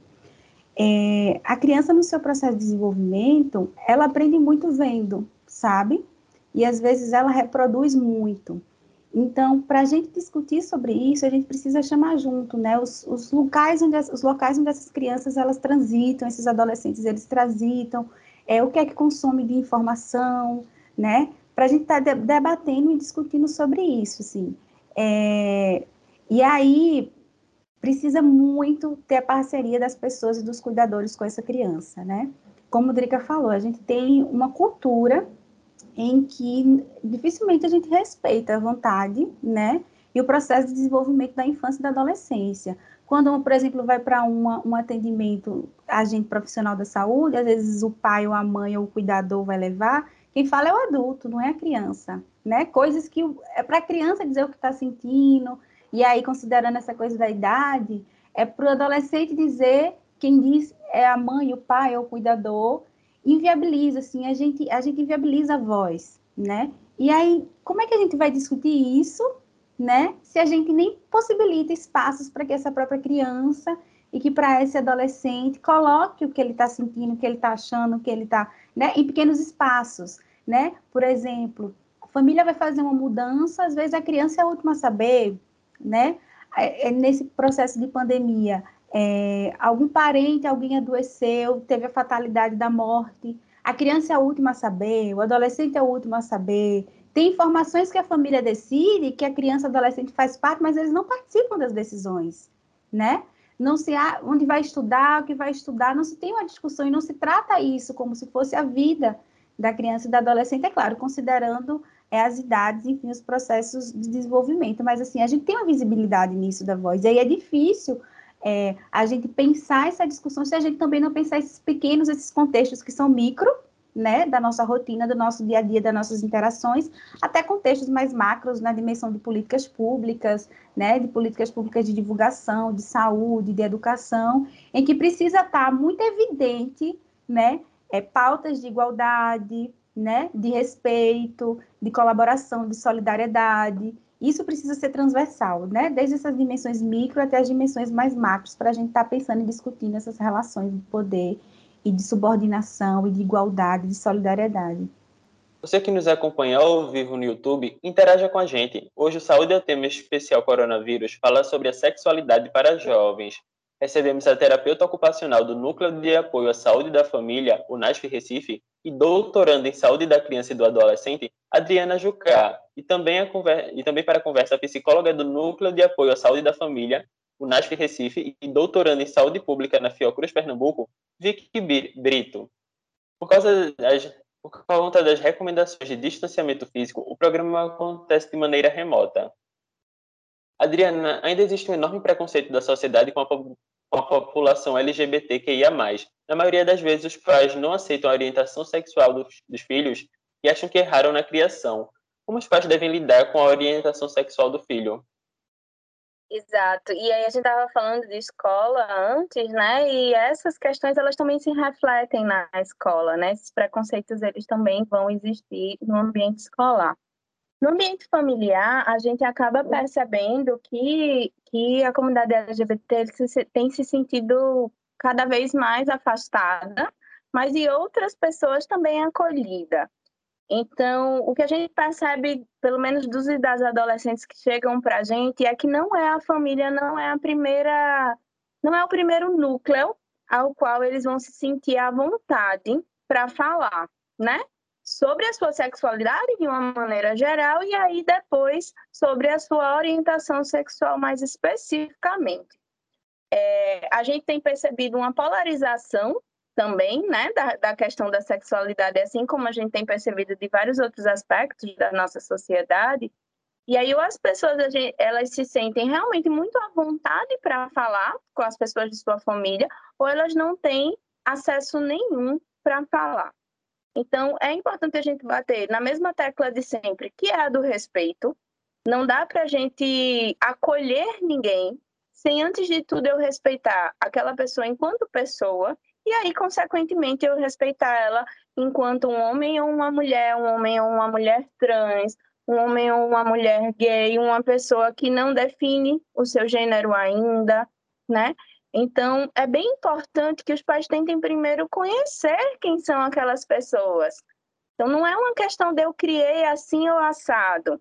Speaker 4: É, a criança no seu processo de desenvolvimento, ela aprende muito vendo, sabe? e às vezes ela reproduz muito. Então, para a gente discutir sobre isso, a gente precisa chamar junto, né, os, os, locais onde os locais onde essas crianças elas transitam, esses adolescentes eles transitam, é o que é que consome de informação, né, para a gente estar tá debatendo e discutindo sobre isso, assim. É, e aí precisa muito ter a parceria das pessoas e dos cuidadores com essa criança, né? Como o Drica falou, a gente tem uma cultura em que dificilmente a gente respeita a vontade, né? E o processo de desenvolvimento da infância e da adolescência. Quando, por exemplo, vai para um atendimento agente profissional da saúde, às vezes o pai ou a mãe ou o cuidador vai levar, quem fala é o adulto, não é a criança, né? Coisas que é para a criança dizer o que está sentindo, e aí, considerando essa coisa da idade, é para o adolescente dizer, quem diz é a mãe, o pai ou o cuidador, inviabiliza, assim, a gente, a gente inviabiliza a voz, né? E aí, como é que a gente vai discutir isso, né? Se a gente nem possibilita espaços para que essa própria criança e que para esse adolescente coloque o que ele está sentindo, o que ele está achando, o que ele está, né? Em pequenos espaços, né? Por exemplo, a família vai fazer uma mudança, às vezes a criança é a última a saber, né? É, é nesse processo de pandemia, é, algum parente, alguém adoeceu, teve a fatalidade da morte, a criança é a última a saber, o adolescente é o último a saber. Tem informações que a família decide, que a criança adolescente faz parte, mas eles não participam das decisões, né? Não se há, onde vai estudar, o que vai estudar, não se tem uma discussão e não se trata isso como se fosse a vida da criança e da adolescente, é claro, considerando é, as idades, enfim, os processos de desenvolvimento, mas assim, a gente tem uma visibilidade nisso da voz, e aí é difícil é, a gente pensar essa discussão, se a gente também não pensar esses pequenos, esses contextos que são micro, né, da nossa rotina, do nosso dia a dia, das nossas interações, até contextos mais macros na dimensão de políticas públicas, né, de políticas públicas de divulgação, de saúde, de educação, em que precisa estar muito evidente, né, é, pautas de igualdade, né, de respeito, de colaboração, de solidariedade. Isso precisa ser transversal, né, desde essas dimensões micro até as dimensões mais macros, para a gente estar tá pensando e discutindo essas relações de poder e de subordinação e de igualdade, de solidariedade.
Speaker 2: Você que nos acompanha ao vivo no YouTube, interaja com a gente. Hoje o Saúde é o tema especial Coronavírus fala sobre a sexualidade para jovens. Recebemos a terapeuta ocupacional do Núcleo de Apoio à Saúde da Família, o NASF Recife, e doutoranda em Saúde da Criança e do Adolescente, Adriana Jucá. E também, conver... e também para a conversa, a psicóloga do Núcleo de Apoio à Saúde da Família, o NASF Recife, e doutoranda em Saúde Pública na Fiocruz Pernambuco, Vicky Brito. Por causa das, por conta das recomendações de distanciamento físico, o programa acontece de maneira remota. Adriana, ainda existe um enorme preconceito da sociedade com a, com a população LGBTQIA+. Na maioria das vezes, os pais não aceitam a orientação sexual dos, dos filhos e acham que erraram na criação. Como os pais devem lidar com a orientação sexual do filho?
Speaker 3: Exato. E aí a gente estava falando de escola antes, né? E essas questões elas também se refletem na escola, né? Esses preconceitos eles também vão existir no ambiente escolar. No ambiente familiar, a gente acaba percebendo que, que a comunidade LGBT tem se sentido cada vez mais afastada, mas e outras pessoas também acolhida. Então, o que a gente percebe, pelo menos dos e das adolescentes que chegam para a gente, é que não é a família, não é a primeira, não é o primeiro núcleo ao qual eles vão se sentir à vontade para falar, né? Sobre a sua sexualidade de uma maneira geral e aí depois sobre a sua orientação sexual mais especificamente. É, a gente tem percebido uma polarização também, né, da, da questão da sexualidade, assim como a gente tem percebido de vários outros aspectos da nossa sociedade. E aí, as pessoas, elas se sentem realmente muito à vontade para falar com as pessoas de sua família, ou elas não têm acesso nenhum para falar. Então, é importante a gente bater na mesma tecla de sempre, que é a do respeito. Não dá para a gente acolher ninguém sem, antes de tudo, eu respeitar aquela pessoa enquanto pessoa e aí, consequentemente, eu respeitar ela enquanto um homem ou uma mulher, um homem ou uma mulher trans, um homem ou uma mulher gay, uma pessoa que não define o seu gênero ainda, né? Então, é bem importante que os pais tentem primeiro conhecer quem são aquelas pessoas. Então, não é uma questão de eu criei assim ou assado.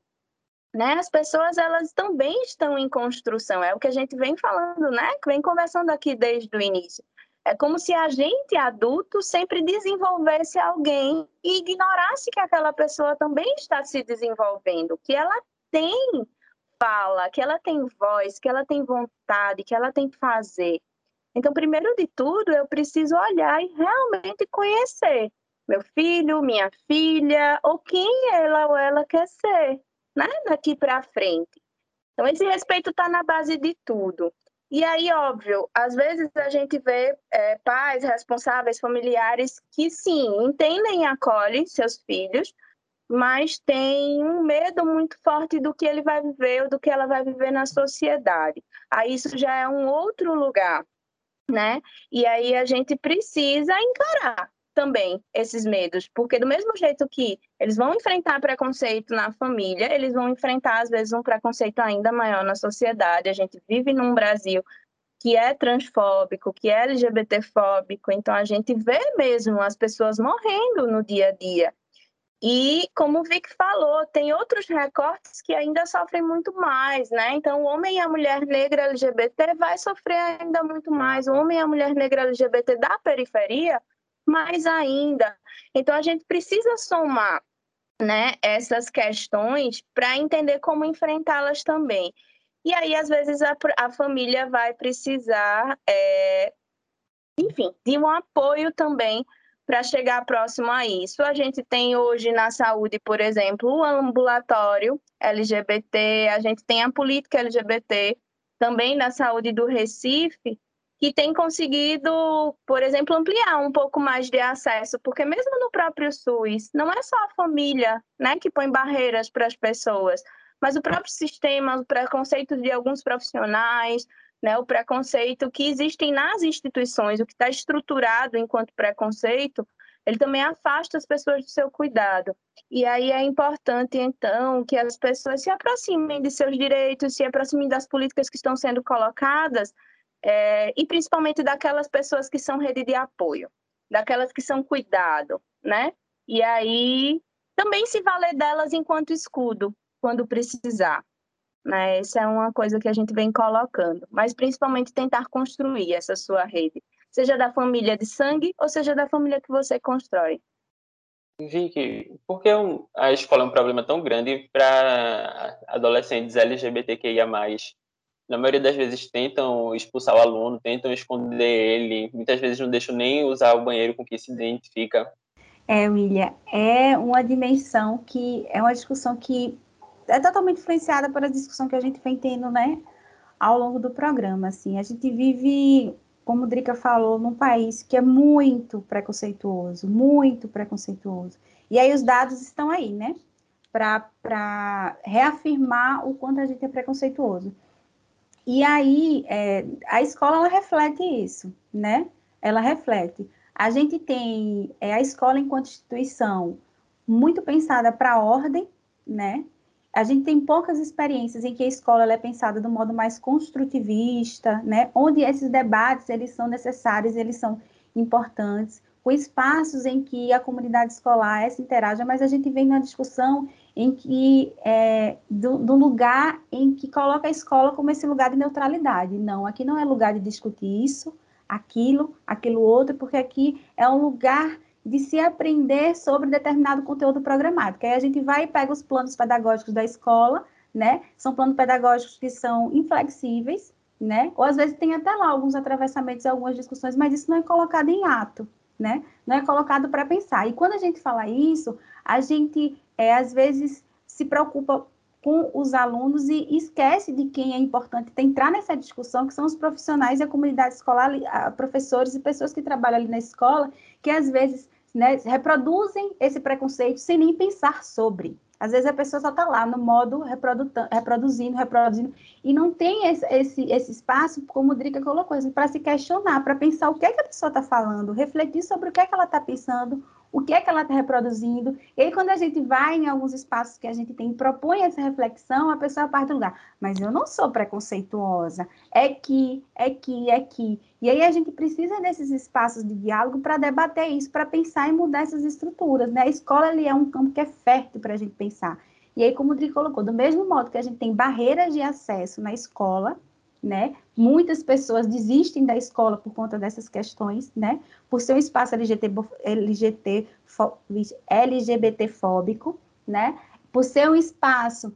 Speaker 3: Né? As pessoas, elas também estão em construção. É o que a gente vem falando, né? Vem conversando aqui desde o início. É como se a gente, adulto, sempre desenvolvesse alguém e ignorasse que aquela pessoa também está se desenvolvendo, que ela tem fala, que ela tem voz, que ela tem vontade, que ela tem que fazer. Então, primeiro de tudo, eu preciso olhar e realmente conhecer meu filho, minha filha, ou quem ela ou ela quer ser, né? Daqui para frente. Então, esse respeito está na base de tudo. E aí, óbvio, às vezes a gente vê é, pais responsáveis, familiares que sim, entendem e acolhem seus filhos, mas tem um medo muito forte do que ele vai viver ou do que ela vai viver na sociedade. Aí isso já é um outro lugar, né? E aí a gente precisa encarar também esses medos, porque do mesmo jeito que eles vão enfrentar preconceito na família, eles vão enfrentar às vezes um preconceito ainda maior na sociedade. A gente vive num Brasil que é transfóbico, que é LGBTfóbico, então a gente vê mesmo as pessoas morrendo no dia a dia. E, como o Vic falou, tem outros recortes que ainda sofrem muito mais, né? Então, o homem e a mulher negra LGBT vai sofrer ainda muito mais. O homem e a mulher negra LGBT da periferia mais ainda. Então, a gente precisa somar né, essas questões para entender como enfrentá-las também. E aí, às vezes, a, a família vai precisar, é, enfim, de um apoio também para chegar próximo a isso. A gente tem hoje na saúde, por exemplo, o ambulatório LGBT, a gente tem a política LGBT também na saúde do Recife, que tem conseguido, por exemplo, ampliar um pouco mais de acesso, porque mesmo no próprio SUS, não é só a família né, que põe barreiras para as pessoas, mas o próprio sistema, o preconceito de alguns profissionais, né, o preconceito que existem nas instituições, o que está estruturado enquanto preconceito, ele também afasta as pessoas do seu cuidado. E aí é importante, então, que as pessoas se aproximem de seus direitos, se aproximem das políticas que estão sendo colocadas, é, e principalmente daquelas pessoas que são rede de apoio, daquelas que são cuidado, né? E aí também se valer delas enquanto escudo, quando precisar. Né? Essa é uma coisa que a gente vem colocando, mas principalmente tentar construir essa sua rede, seja da família de sangue ou seja da família que você constrói.
Speaker 2: Vicky, por que a escola é um problema tão grande para adolescentes LGBTQIA+, na maioria das vezes tentam expulsar o aluno, tentam esconder ele, muitas vezes não deixam nem usar o banheiro com que se identifica.
Speaker 4: É, William, é uma dimensão que é uma discussão que é totalmente influenciada pela discussão que a gente vem tendo, né, ao longo do programa. Assim, a gente vive, como o Drica falou, num país que é muito preconceituoso, muito preconceituoso. E aí os dados estão aí, né, para reafirmar o quanto a gente é preconceituoso. E aí, é, a escola, ela reflete isso, né? Ela reflete. A gente tem é, a escola enquanto instituição muito pensada para a ordem, né? A gente tem poucas experiências em que a escola é pensada do modo mais construtivista, né? Onde esses debates, eles são necessários, eles são importantes, com espaços em que a comunidade escolar se interaja, mas a gente vem numa discussão em que é, do, do, lugar em que coloca a escola como esse lugar de neutralidade. Não, aqui não é lugar de discutir isso, aquilo, aquilo outro, porque aqui é um lugar de se aprender sobre determinado conteúdo programático. Aí a gente vai e pega os planos pedagógicos da escola, né? São planos pedagógicos que são inflexíveis, né? Ou às vezes tem até lá alguns atravessamentos algumas discussões, mas isso não é colocado em ato, né? Não é colocado para pensar. E quando a gente fala isso, a gente é, às vezes se preocupa com os alunos e esquece de quem é importante entrar nessa discussão, que são os profissionais e a comunidade escolar, professores e pessoas que trabalham ali na escola, que às vezes né, reproduzem esse preconceito sem nem pensar sobre. Às vezes a pessoa só está lá no modo reproduzindo, reproduzindo, e não tem esse, esse, esse espaço, como o Drica colocou, assim, para se questionar, para pensar o que, é que a pessoa está falando, refletir sobre o que é que ela está pensando, o que é que ela está reproduzindo. E aí, quando a gente vai em alguns espaços que a gente tem e propõe essa reflexão, a pessoa parte do lugar. Mas eu não sou preconceituosa. É que, é que, é que. E aí a gente precisa desses espaços de diálogo para debater isso, para pensar e mudar essas estruturas. Né? A escola ali é um campo que é fértil para a gente pensar. E aí, como o Dri colocou, do mesmo modo que a gente tem barreiras de acesso na escola, né? Muitas pessoas desistem da escola por conta dessas questões, né? Por ser um espaço LGBT, LGBT, LGBTfóbico, né? Por ser um espaço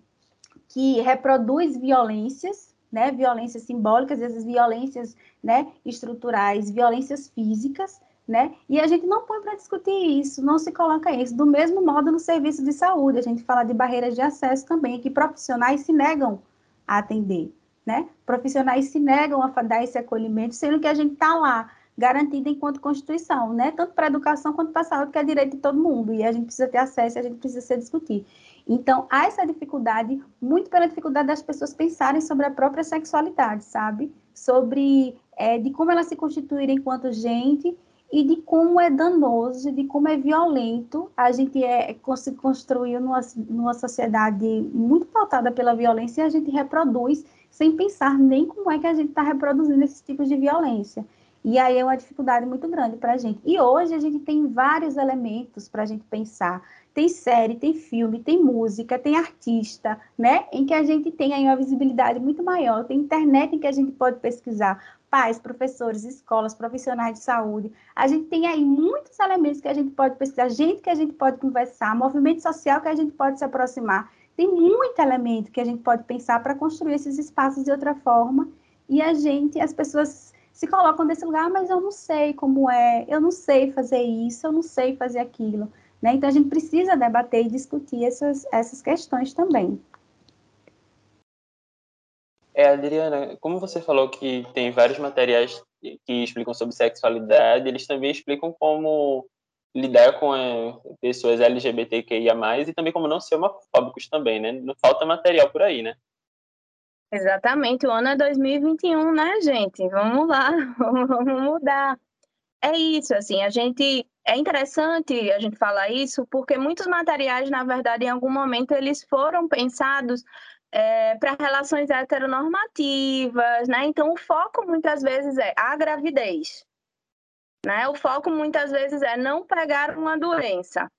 Speaker 4: que reproduz violências, né? Violências simbólicas, essas violências, né? Estruturais, violências físicas, né? E a gente não põe para discutir isso, não se coloca isso. Do mesmo modo no serviço de saúde, a gente fala de barreiras de acesso também, que profissionais se negam a atender, né? Profissionais se negam a dar esse acolhimento, sendo que a gente está lá, garantida enquanto Constituição, né? Tanto para a educação quanto para a saúde, que é direito de todo mundo, e a gente precisa ter acesso, a gente precisa se discutir. Então, há essa dificuldade, muito pela dificuldade das pessoas pensarem sobre a própria sexualidade, sabe? Sobre é, de como elas se constituírem enquanto gente e de como é danoso, de como é violento. A gente é, se construiu numa, numa sociedade muito pautada pela violência e a gente reproduz sem pensar nem como é que a gente está reproduzindo esses tipos de violência. E aí é uma dificuldade muito grande para a gente. E hoje a gente tem vários elementos para a gente pensar. Tem série, tem filme, tem música, tem artista, né? Em que a gente tem aí uma visibilidade muito maior. Tem internet em que a gente pode pesquisar. Pais, professores, escolas, profissionais de saúde. A gente tem aí muitos elementos que a gente pode pesquisar, gente que a gente pode conversar, movimento social que a gente pode se aproximar. Tem muito elemento que a gente pode pensar para construir esses espaços de outra forma e a gente, as pessoas se colocam nesse lugar, ah, mas eu não sei como é, eu não sei fazer isso, eu não sei fazer aquilo. Né? Então a gente precisa debater e discutir essas, essas questões também.
Speaker 2: É, Adriana, como você falou que tem vários materiais que explicam sobre sexualidade, eles também explicam como lidar com é, pessoas LGBTQIA+, e também como não ser homofóbicos também, né? Não falta material por aí, né?
Speaker 3: Exatamente, o ano é 2021, né, gente? Vamos lá, vamos mudar. É isso, assim, a gente é interessante a gente falar isso porque muitos materiais, na verdade, em algum momento eles foram pensados é, para relações heteronormativas, né? Então o foco muitas vezes é a gravidez, né? O foco muitas vezes é não pegar uma doença,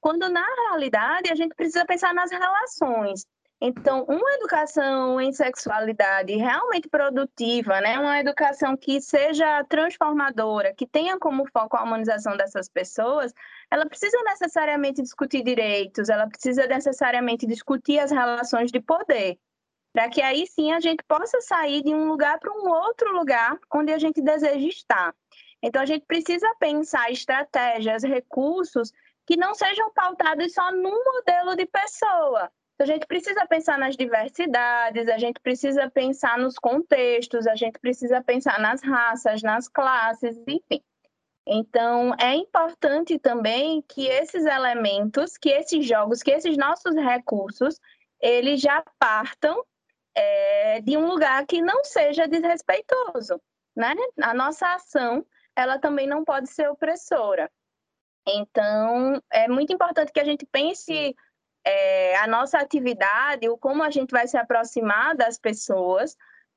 Speaker 3: quando na realidade a gente precisa pensar nas relações. Então, uma educação em sexualidade realmente produtiva, né? uma educação que seja transformadora, que tenha como foco a humanização dessas pessoas, ela precisa necessariamente discutir direitos, ela precisa necessariamente discutir as relações de poder, para que aí sim a gente possa sair de um lugar para um outro lugar onde a gente deseja estar. Então, a gente precisa pensar estratégias, recursos que não sejam pautados só num modelo de pessoa, a gente precisa pensar nas diversidades, a gente precisa pensar nos contextos, a gente precisa pensar nas raças, nas classes, enfim. Então, é importante também que esses elementos, que esses jogos, que esses nossos recursos, eles já partam é, de um lugar que não seja desrespeitoso, né? A nossa ação, ela também não pode ser opressora. Então, é muito importante que a gente pense é, a nossa atividade, o como a gente vai se aproximar das pessoas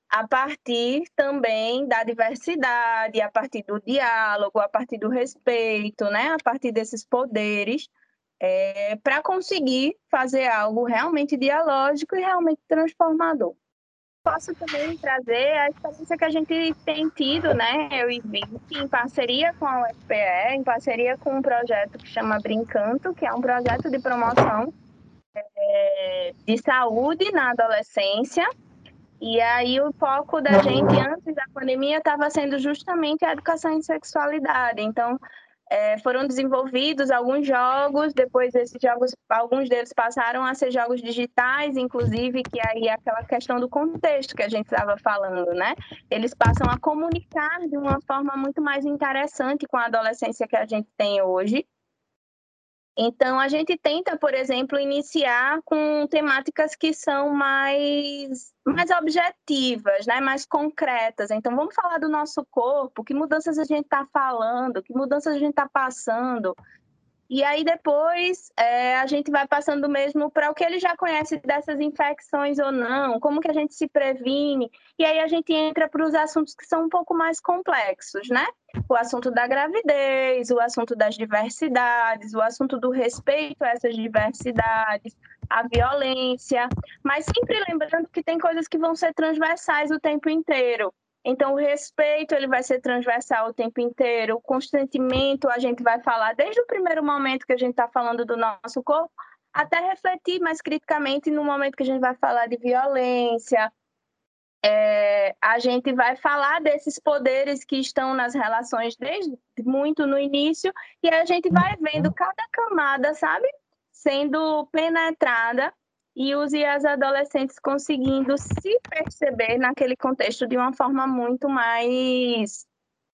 Speaker 3: a partir também da diversidade, a partir do diálogo, a partir do respeito, né? a partir desses poderes, é, para conseguir fazer algo realmente dialógico e realmente transformador. Posso também trazer a experiência que a gente tem tido, né, eu e Vicky, em parceria com a UFPE, em parceria com um projeto que chama Brincanto, que é um projeto de promoção é, de saúde na adolescência. E aí o foco da gente antes da pandemia estava sendo justamente a educação em sexualidade. Então, é, foram desenvolvidos alguns jogos, depois esses jogos, alguns deles passaram a ser jogos digitais, inclusive, que aí é aquela questão do contexto que a gente estava falando, né? Eles passam a comunicar de uma forma muito mais interessante com a adolescência que a gente tem hoje. Então, a gente tenta, por exemplo, iniciar com temáticas que são mais, mais objetivas, né? mais concretas. Então, vamos falar do nosso corpo, que mudanças a gente está falando, que mudanças a gente está passando, e aí depois é, a gente vai passando mesmo para o que ele já conhece dessas infecções ou não, como que a gente se previne. E aí a gente entra para os assuntos que são um pouco mais complexos, né? O assunto da gravidez, o assunto das diversidades, o assunto do respeito a essas diversidades, a violência, mas sempre lembrando que tem coisas que vão ser transversais o tempo inteiro. Então, o respeito ele vai ser transversal o tempo inteiro, o consentimento a gente vai falar desde o primeiro momento que a gente está falando do nosso corpo, até refletir mais criticamente no momento que a gente vai falar de violência. É, a gente vai falar desses poderes que estão nas relações desde muito no início, e a gente vai vendo cada camada, sabe? Sendo penetrada e os e as adolescentes conseguindo se perceber naquele contexto de uma forma muito mais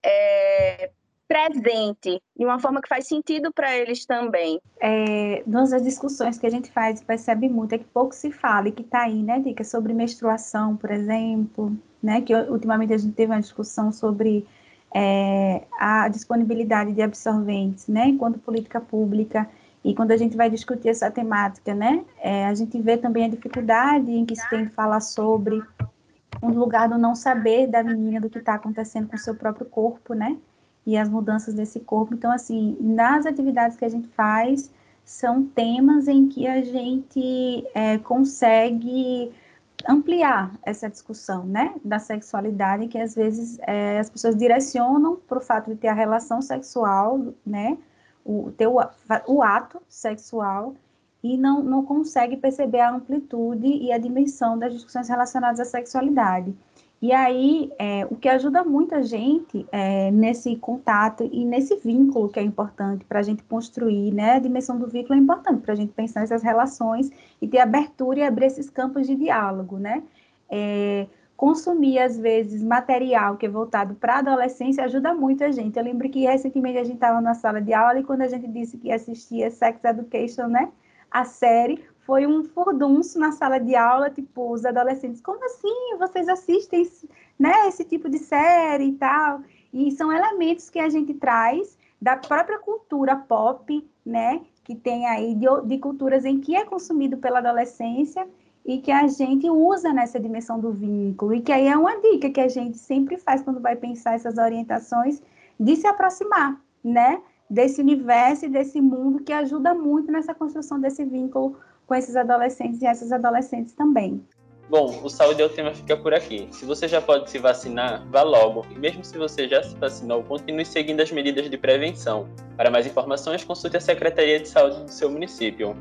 Speaker 3: é, presente, de uma forma que faz sentido para eles também.
Speaker 4: É, das discussões que a gente faz percebe muito é que pouco se fala e que está aí, né, Dica, sobre menstruação, por exemplo, né, que ultimamente a gente teve uma discussão sobre é, a disponibilidade de absorventes, né, enquanto política pública, e quando a gente vai discutir essa temática, né, é, a gente vê também a dificuldade em que se tem de falar sobre um lugar do não saber da menina do que está acontecendo com o seu próprio corpo, né, e as mudanças desse corpo. Então, assim, nas atividades que a gente faz, são temas em que a gente é, consegue ampliar essa discussão, né, da sexualidade, que às vezes é, as pessoas direcionam para o fato de ter a relação sexual, né, o, ter o, o ato sexual e não, não consegue perceber a amplitude e a dimensão das discussões relacionadas à sexualidade. E aí, é, o que ajuda muita gente é, nesse contato e nesse vínculo que é importante para a gente construir, né? A dimensão do vínculo é importante para a gente pensar nessas relações e ter abertura e abrir esses campos de diálogo, né? É, consumir, às vezes, material que é voltado para a adolescência ajuda muito a gente. Eu lembro que recentemente a gente estava na sala de aula e quando a gente disse que assistia Sex Education, né? A série, foi um furdunço na sala de aula, tipo, os adolescentes, como assim? Vocês assistem né, esse tipo de série e tal? E são elementos que a gente traz da própria cultura pop, né? Que tem aí de, de culturas em que é consumido pela adolescência e que a gente usa nessa dimensão do vínculo. E que aí é uma dica que a gente sempre faz quando vai pensar essas orientações de se aproximar, né? Desse universo e desse mundo que ajuda muito nessa construção desse vínculo com esses adolescentes e essas adolescentes também.
Speaker 2: Bom, o Saúde é o tema fica por aqui. Se você já pode se vacinar, vá logo. E mesmo se você já se vacinou, continue seguindo as medidas de prevenção. Para mais informações, consulte a Secretaria de Saúde do seu município.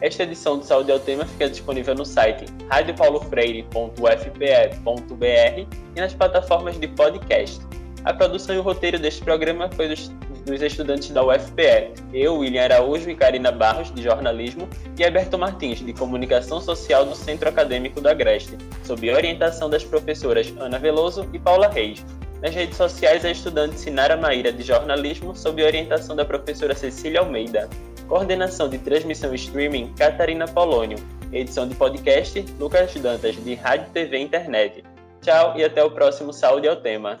Speaker 2: Esta edição do Saúde é o Tema fica disponível no site radiopaulofreire.ufpe.br e nas plataformas de podcast. A produção e o roteiro deste programa foi dos, dos estudantes da UFPE, eu, William Araújo e Karina Barros, de jornalismo, e Alberto Martins, de comunicação social do Centro Acadêmico da Agreste, sob orientação das professoras Ana Veloso e Paula Reis. Nas redes sociais, a estudante Sinara Maíra, de jornalismo, sob orientação da professora Cecília Almeida. Coordenação de transmissão streaming, Catarina Polônio. Edição de podcast, Lucas Dantas, de Rádio TV Internet. Tchau e até o próximo Saúde ao Tema.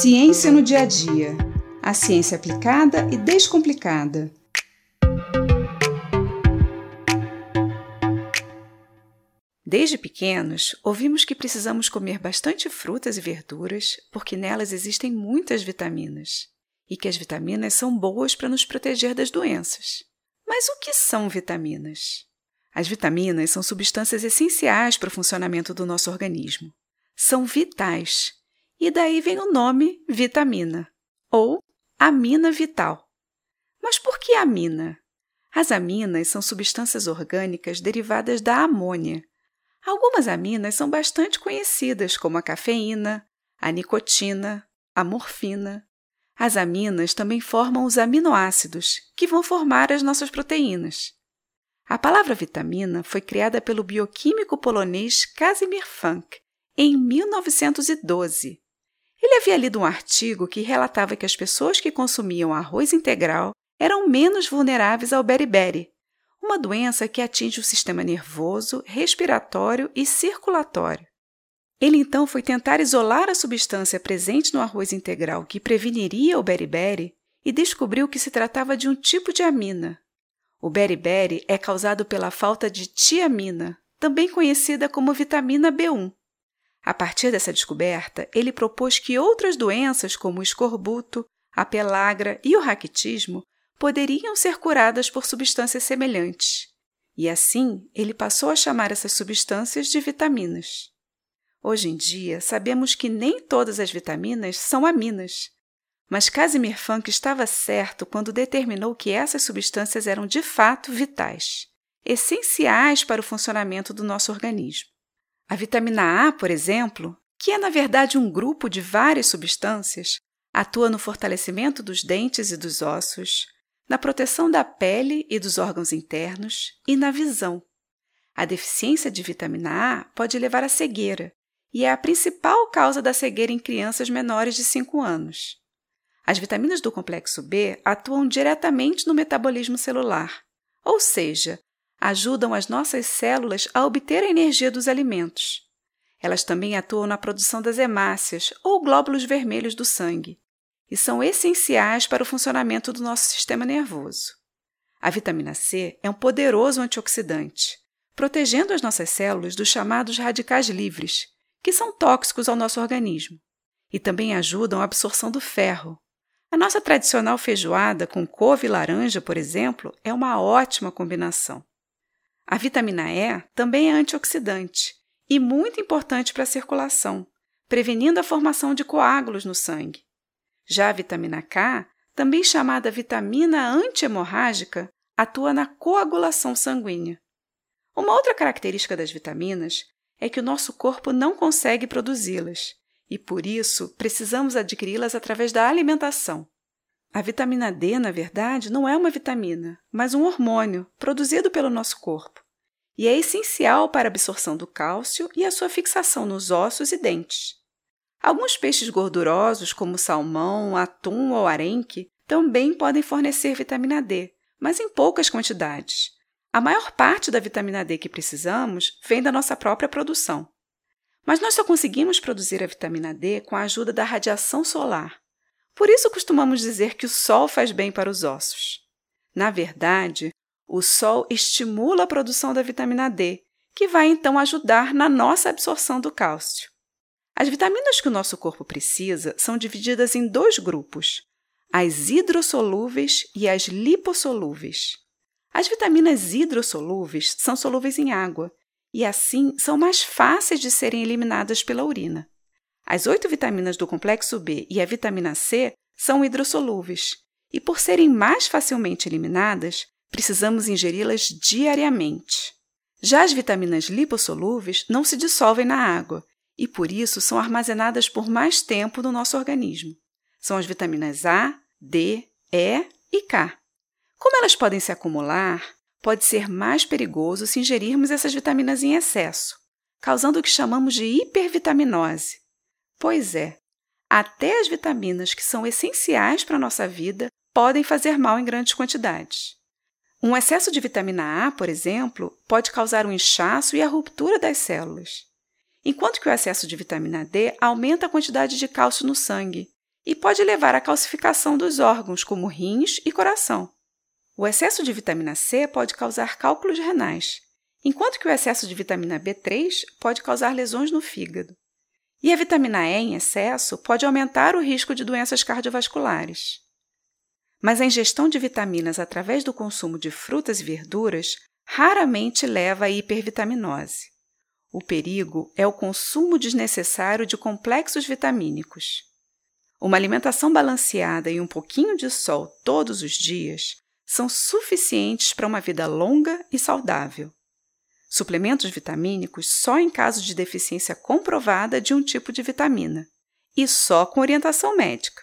Speaker 5: Ciência no dia a dia. A ciência aplicada e descomplicada. Desde pequenos, ouvimos que precisamos comer bastante frutas e verduras porque nelas existem muitas vitaminas e que as vitaminas são boas para nos proteger das doenças. Mas o que são vitaminas? As vitaminas são substâncias essenciais para o funcionamento do nosso organismo. São vitais e daí vem o nome vitamina, ou amina vital. Mas por que amina? As aminas são substâncias orgânicas derivadas da amônia. Algumas aminas são bastante conhecidas, como a cafeína, a nicotina, a morfina. As aminas também formam os aminoácidos, que vão formar as nossas proteínas. A palavra vitamina foi criada pelo bioquímico polonês Casimir Funk em 1912 ele havia lido um artigo que relatava que as pessoas que consumiam arroz integral eram menos vulneráveis ao beriberi, uma doença que atinge o sistema nervoso, respiratório e circulatório. Ele então foi tentar isolar a substância presente no arroz integral que preveniria o beriberi e descobriu que se tratava de um tipo de amina. O beriberi é causado pela falta de tiamina, também conhecida como vitamina B1. A partir dessa descoberta, ele propôs que outras doenças, como o escorbuto, a pelagra e o raquitismo, poderiam ser curadas por substâncias semelhantes. E assim, ele passou a chamar essas substâncias de vitaminas. Hoje em dia, sabemos que nem todas as vitaminas são aminas, mas Casimir Funk estava certo quando determinou que essas substâncias eram de fato vitais, essenciais para o funcionamento do nosso organismo. A vitamina A, por exemplo, que é na verdade um grupo de várias substâncias, atua no fortalecimento dos dentes e dos ossos, na proteção da pele e dos órgãos internos e na visão. A deficiência de vitamina A pode levar à cegueira e é a principal causa da cegueira em crianças menores de 5 anos. As vitaminas do complexo B atuam diretamente no metabolismo celular, ou seja, ajudam as nossas células a obter a energia dos alimentos. Elas também atuam na produção das hemácias, ou glóbulos vermelhos do sangue, e são essenciais para o funcionamento do nosso sistema nervoso. A vitamina C é um poderoso antioxidante, protegendo as nossas células dos chamados radicais livres, que são tóxicos ao nosso organismo, e também ajudam a absorção do ferro. A nossa tradicional feijoada com couve e laranja, por exemplo, é uma ótima combinação. A vitamina E também é antioxidante e muito importante para a circulação, prevenindo a formação de coágulos no sangue. Já a vitamina K, também chamada vitamina antihemorrágica, atua na coagulação sanguínea. Uma outra característica das vitaminas é que o nosso corpo não consegue produzi-las e, por isso, precisamos adquiri-las através da alimentação. A vitamina D, na verdade, não é uma vitamina, mas um hormônio produzido pelo nosso corpo e é essencial para a absorção do cálcio e a sua fixação nos ossos e dentes. Alguns peixes gordurosos, como salmão, atum ou arenque, também podem fornecer vitamina D, mas em poucas quantidades. A maior parte da vitamina D que precisamos vem da nossa própria produção. Mas nós só conseguimos produzir a vitamina D com a ajuda da radiação solar. Por isso costumamos dizer que o sol faz bem para os ossos. Na verdade, o sol estimula a produção da vitamina D, que vai então ajudar na nossa absorção do cálcio. As vitaminas que o nosso corpo precisa são divididas em dois grupos: as hidrossolúveis e as lipossolúveis. As vitaminas hidrossolúveis são solúveis em água e, assim, são mais fáceis de serem eliminadas pela urina. As oito vitaminas do complexo B e a vitamina C são hidrossolúveis e, por serem mais facilmente eliminadas, precisamos ingeri-las diariamente. Já as vitaminas lipossolúveis não se dissolvem na água e por isso são armazenadas por mais tempo no nosso organismo. São as vitaminas A, D, E e K. Como elas podem se acumular, pode ser mais perigoso se ingerirmos essas vitaminas em excesso, causando o que chamamos de hipervitaminose. Pois é, até as vitaminas que são essenciais para a nossa vida podem fazer mal em grandes quantidades. Um excesso de vitamina A, por exemplo, pode causar um inchaço e a ruptura das células enquanto que o excesso de vitamina D aumenta a quantidade de cálcio no sangue e pode levar à calcificação dos órgãos, como rins e coração. O excesso de vitamina C pode causar cálculos renais, enquanto que o excesso de vitamina B3 pode causar lesões no fígado. E a vitamina E em excesso pode aumentar o risco de doenças cardiovasculares. Mas a ingestão de vitaminas através do consumo de frutas e verduras raramente leva à hipervitaminose. O perigo é o consumo desnecessário de complexos vitamínicos. Uma alimentação balanceada e um pouquinho de sol todos os dias são suficientes para uma vida longa e saudável. Suplementos vitamínicos só em caso de deficiência comprovada de um tipo de vitamina e só com orientação médica.